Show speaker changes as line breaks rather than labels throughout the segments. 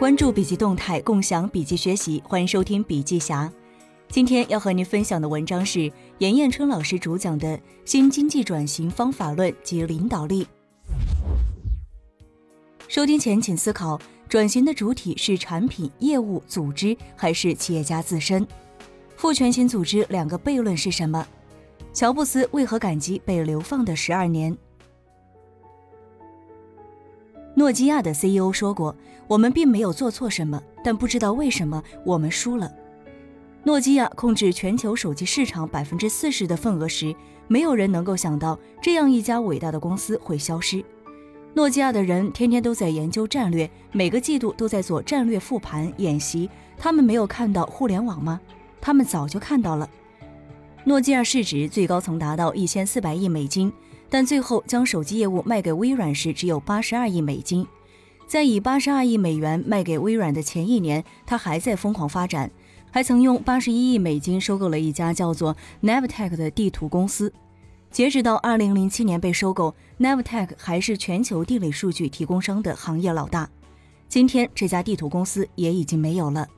关注笔记动态，共享笔记学习，欢迎收听笔记侠。今天要和您分享的文章是严彦春老师主讲的《新经济转型方法论及领导力》。收听前请思考：转型的主体是产品、业务、组织，还是企业家自身？父权型组织两个悖论是什么？乔布斯为何感激被流放的十二年？诺基亚的 CEO 说过：“我们并没有做错什么，但不知道为什么我们输了。”诺基亚控制全球手机市场百分之四十的份额时，没有人能够想到这样一家伟大的公司会消失。诺基亚的人天天都在研究战略，每个季度都在做战略复盘演习。他们没有看到互联网吗？他们早就看到了。诺基亚市值最高曾达到一千四百亿美金。但最后将手机业务卖给微软时，只有八十二亿美金。在以八十二亿美元卖给微软的前一年，他还在疯狂发展，还曾用八十一亿美金收购了一家叫做 Navtech 的地图公司。截止到二零零七年被收购，Navtech 还是全球地理数据提供商的行业老大。今天这家地图公司也已经没有了。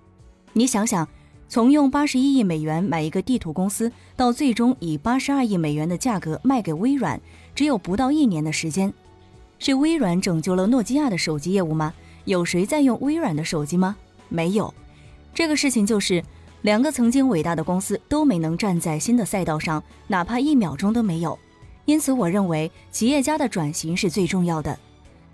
你想想。从用八十一亿美元买一个地图公司，到最终以八十二亿美元的价格卖给微软，只有不到一年的时间。是微软拯救了诺基亚的手机业务吗？有谁在用微软的手机吗？没有。这个事情就是两个曾经伟大的公司都没能站在新的赛道上，哪怕一秒钟都没有。因此，我认为企业家的转型是最重要的。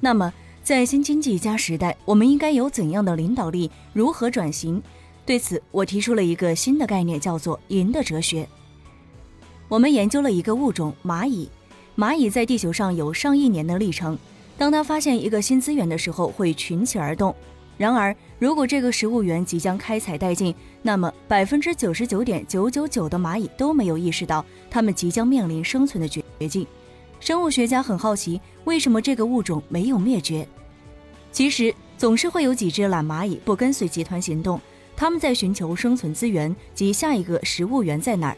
那么，在新经济加时代，我们应该有怎样的领导力？如何转型？对此，我提出了一个新的概念，叫做“赢的哲学”。我们研究了一个物种——蚂蚁。蚂蚁在地球上有上亿年的历程。当它发现一个新资源的时候，会群起而动。然而，如果这个食物源即将开采殆尽，那么百分之九十九点九九九的蚂蚁都没有意识到它们即将面临生存的绝境。生物学家很好奇，为什么这个物种没有灭绝？其实，总是会有几只懒蚂蚁不跟随集团行动。他们在寻求生存资源及下一个食物源在哪儿。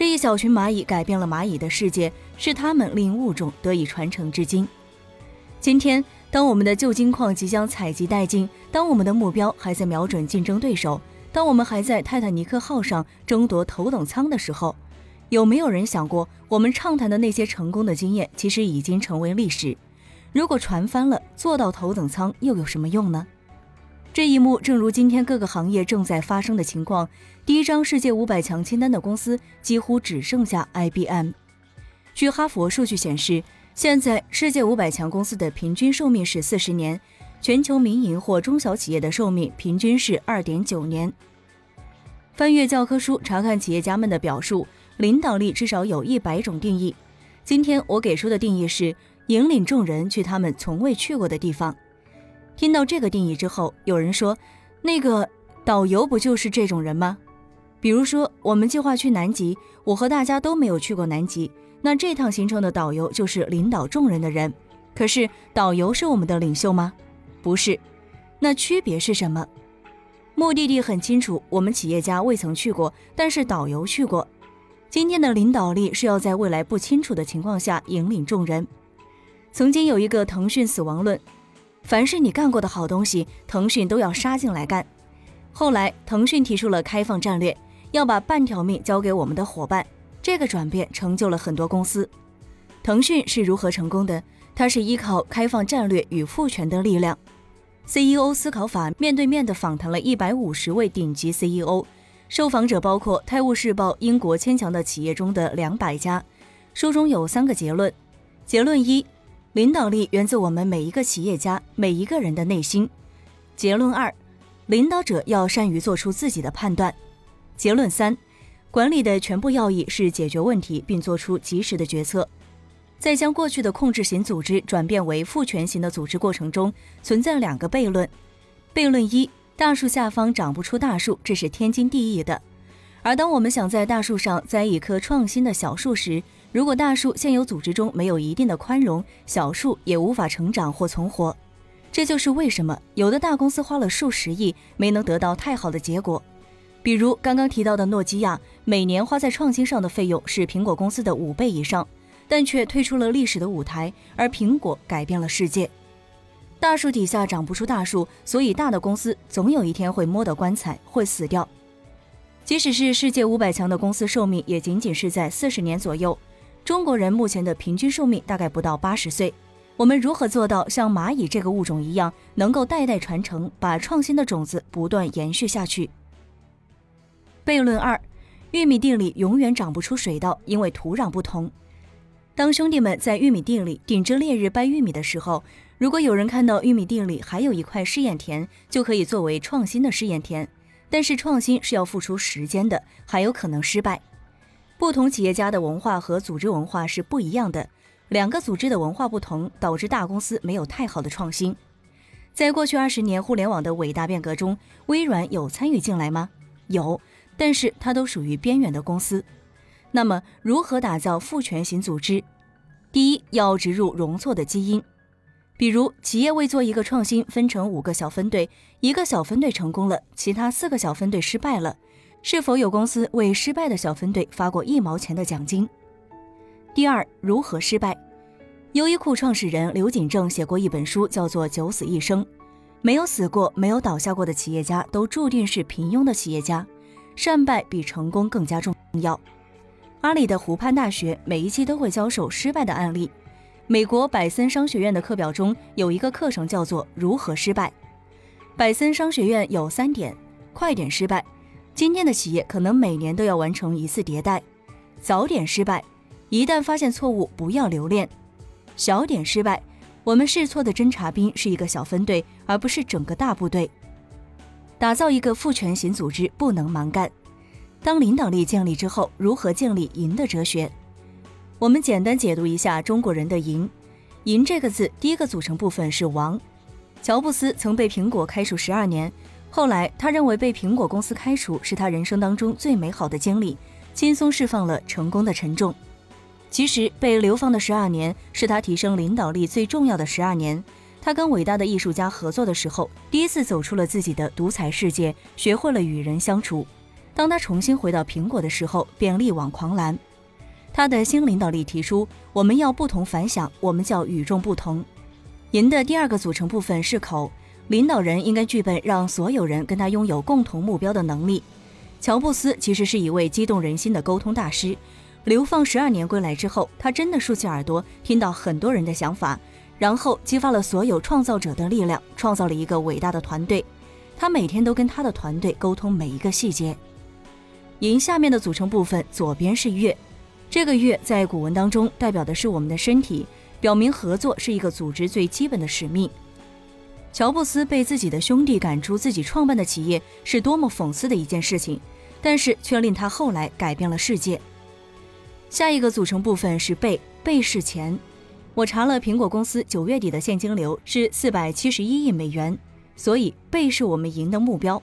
这一小群蚂蚁改变了蚂蚁的世界，是他们令物种得以传承至今。今天，当我们的旧金矿即将采集殆尽，当我们的目标还在瞄准竞争对手，当我们还在泰坦尼克号上争夺头等舱的时候，有没有人想过，我们畅谈的那些成功的经验其实已经成为历史？如果船翻了，坐到头等舱又有什么用呢？这一幕正如今天各个行业正在发生的情况。第一张世界五百强清单的公司几乎只剩下 IBM。据哈佛数据显示，现在世界五百强公司的平均寿命是四十年，全球民营或中小企业的寿命平均是二点九年。翻阅教科书，查看企业家们的表述，领导力至少有一百种定义。今天我给出的定义是：引领众人去他们从未去过的地方。听到这个定义之后，有人说：“那个导游不就是这种人吗？”比如说，我们计划去南极，我和大家都没有去过南极，那这趟行程的导游就是领导众人的人。可是，导游是我们的领袖吗？不是。那区别是什么？目的地很清楚，我们企业家未曾去过，但是导游去过。今天的领导力是要在未来不清楚的情况下引领众人。曾经有一个腾讯死亡论。凡是你干过的好东西，腾讯都要杀进来干。后来，腾讯提出了开放战略，要把半条命交给我们的伙伴。这个转变成就了很多公司。腾讯是如何成功的？它是依靠开放战略与赋权的力量。CEO 思考法面对面的访谈了一百五十位顶级 CEO，受访者包括《泰晤士报》英国牵强的企业中的两百家。书中有三个结论：结论一。领导力源自我们每一个企业家每一个人的内心。结论二，领导者要善于做出自己的判断。结论三，管理的全部要义是解决问题并做出及时的决策。在将过去的控制型组织转变为赋权型的组织过程中，存在两个悖论。悖论一：大树下方长不出大树，这是天经地义的。而当我们想在大树上栽一棵创新的小树时，如果大树现有组织中没有一定的宽容，小树也无法成长或存活。这就是为什么有的大公司花了数十亿没能得到太好的结果。比如刚刚提到的诺基亚，每年花在创新上的费用是苹果公司的五倍以上，但却退出了历史的舞台，而苹果改变了世界。大树底下长不出大树，所以大的公司总有一天会摸到棺材，会死掉。即使是世界五百强的公司，寿命也仅仅是在四十年左右。中国人目前的平均寿命大概不到八十岁。我们如何做到像蚂蚁这个物种一样，能够代代传承，把创新的种子不断延续下去？悖论二：玉米地里永远长不出水稻，因为土壤不同。当兄弟们在玉米地里顶着烈日掰玉米的时候，如果有人看到玉米地里还有一块试验田，就可以作为创新的试验田。但是创新是要付出时间的，还有可能失败。不同企业家的文化和组织文化是不一样的。两个组织的文化不同，导致大公司没有太好的创新。在过去二十年互联网的伟大变革中，微软有参与进来吗？有，但是它都属于边缘的公司。那么，如何打造父权型组织？第一，要植入容错的基因。比如，企业为做一个创新，分成五个小分队，一个小分队成功了，其他四个小分队失败了，是否有公司为失败的小分队发过一毛钱的奖金？第二，如何失败？优衣库创始人刘景正写过一本书，叫做《九死一生》。没有死过、没有倒下过的企业家，都注定是平庸的企业家。善败比成功更加重要。阿里的湖畔大学每一期都会教授失败的案例。美国百森商学院的课表中有一个课程叫做《如何失败》。百森商学院有三点：快点失败，今天的企业可能每年都要完成一次迭代；早点失败。一旦发现错误，不要留恋。小点失败，我们试错的侦察兵是一个小分队，而不是整个大部队。打造一个父权型组织，不能蛮干。当领导力建立之后，如何建立赢的哲学？我们简单解读一下中国人的赢。赢这个字，第一个组成部分是王。乔布斯曾被苹果开除十二年，后来他认为被苹果公司开除是他人生当中最美好的经历，轻松释放了成功的沉重。其实被流放的十二年是他提升领导力最重要的十二年。他跟伟大的艺术家合作的时候，第一次走出了自己的独裁世界，学会了与人相处。当他重新回到苹果的时候，便力挽狂澜。他的新领导力提出：我们要不同凡响，我们叫与众不同。银的第二个组成部分是口，领导人应该具备让所有人跟他拥有共同目标的能力。乔布斯其实是一位激动人心的沟通大师。流放十二年归来之后，他真的竖起耳朵，听到很多人的想法，然后激发了所有创造者的力量，创造了一个伟大的团队。他每天都跟他的团队沟通每一个细节。银下面的组成部分，左边是月，这个月在古文当中代表的是我们的身体，表明合作是一个组织最基本的使命。乔布斯被自己的兄弟赶出自己创办的企业，是多么讽刺的一件事情，但是却令他后来改变了世界。下一个组成部分是倍，倍是钱。我查了苹果公司九月底的现金流是四百七十一亿美元，所以倍是我们赢的目标。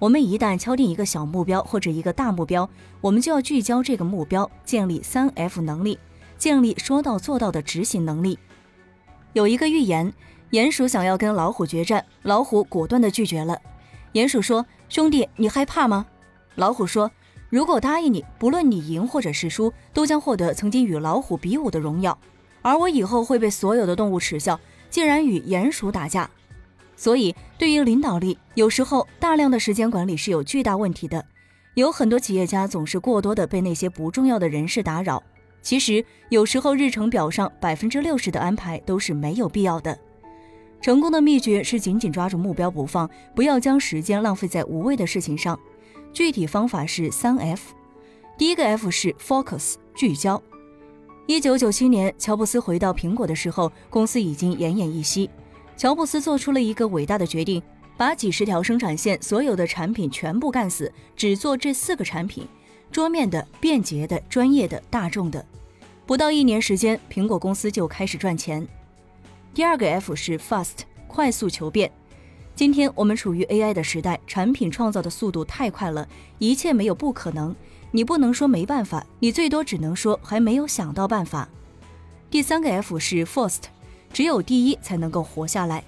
我们一旦敲定一个小目标或者一个大目标，我们就要聚焦这个目标，建立三 F 能力，建立说到做到的执行能力。有一个预言，鼹鼠想要跟老虎决战，老虎果断地拒绝了。鼹鼠说：“兄弟，你害怕吗？”老虎说。如果答应你，不论你赢或者是输，都将获得曾经与老虎比武的荣耀，而我以后会被所有的动物耻笑，竟然与鼹鼠打架。所以，对于领导力，有时候大量的时间管理是有巨大问题的。有很多企业家总是过多的被那些不重要的人事打扰。其实，有时候日程表上百分之六十的安排都是没有必要的。成功的秘诀是紧紧抓住目标不放，不要将时间浪费在无谓的事情上。具体方法是三 F，第一个 F 是 Focus 聚焦。一九九七年，乔布斯回到苹果的时候，公司已经奄奄一息。乔布斯做出了一个伟大的决定，把几十条生产线所有的产品全部干死，只做这四个产品：桌面的、便捷的、专业的、大众的。不到一年时间，苹果公司就开始赚钱。第二个 F 是 Fast 快速求变。今天我们处于 AI 的时代，产品创造的速度太快了，一切没有不可能。你不能说没办法，你最多只能说还没有想到办法。第三个 F 是 First，只有第一才能够活下来。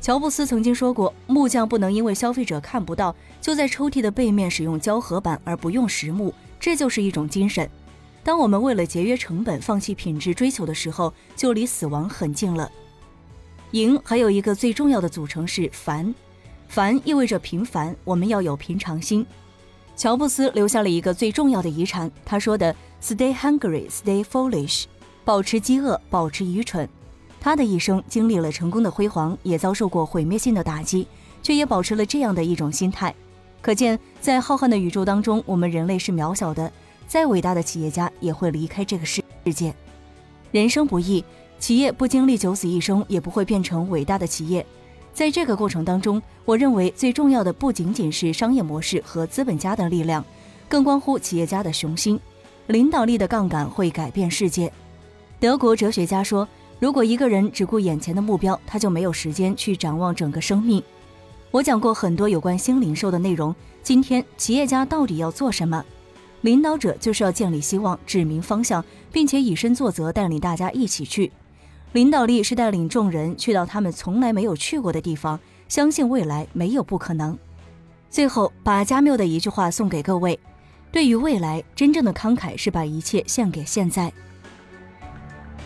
乔布斯曾经说过，木匠不能因为消费者看不到，就在抽屉的背面使用胶合板而不用实木，这就是一种精神。当我们为了节约成本放弃品质追求的时候，就离死亡很近了。赢还有一个最重要的组成是凡，凡意味着平凡，我们要有平常心。乔布斯留下了一个最重要的遗产，他说的 “Stay hungry, stay foolish”，保持饥饿，保持愚蠢。他的一生经历了成功的辉煌，也遭受过毁灭性的打击，却也保持了这样的一种心态。可见，在浩瀚的宇宙当中，我们人类是渺小的。再伟大的企业家也会离开这个世世界。人生不易，企业不经历九死一生，也不会变成伟大的企业。在这个过程当中，我认为最重要的不仅仅是商业模式和资本家的力量，更关乎企业家的雄心。领导力的杠杆会改变世界。德国哲学家说。如果一个人只顾眼前的目标，他就没有时间去展望整个生命。我讲过很多有关新零售的内容。今天，企业家到底要做什么？领导者就是要建立希望，指明方向，并且以身作则，带领大家一起去。领导力是带领众人去到他们从来没有去过的地方，相信未来没有不可能。最后，把加缪的一句话送给各位：对于未来，真正的慷慨是把一切献给现在。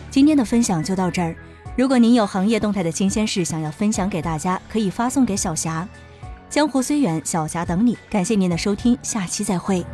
今天的分享就到这儿。如果您有行业动态的新鲜事想要分享给大家，可以发送给小霞。江湖虽远，小霞等你。感谢您的收听，下期再会。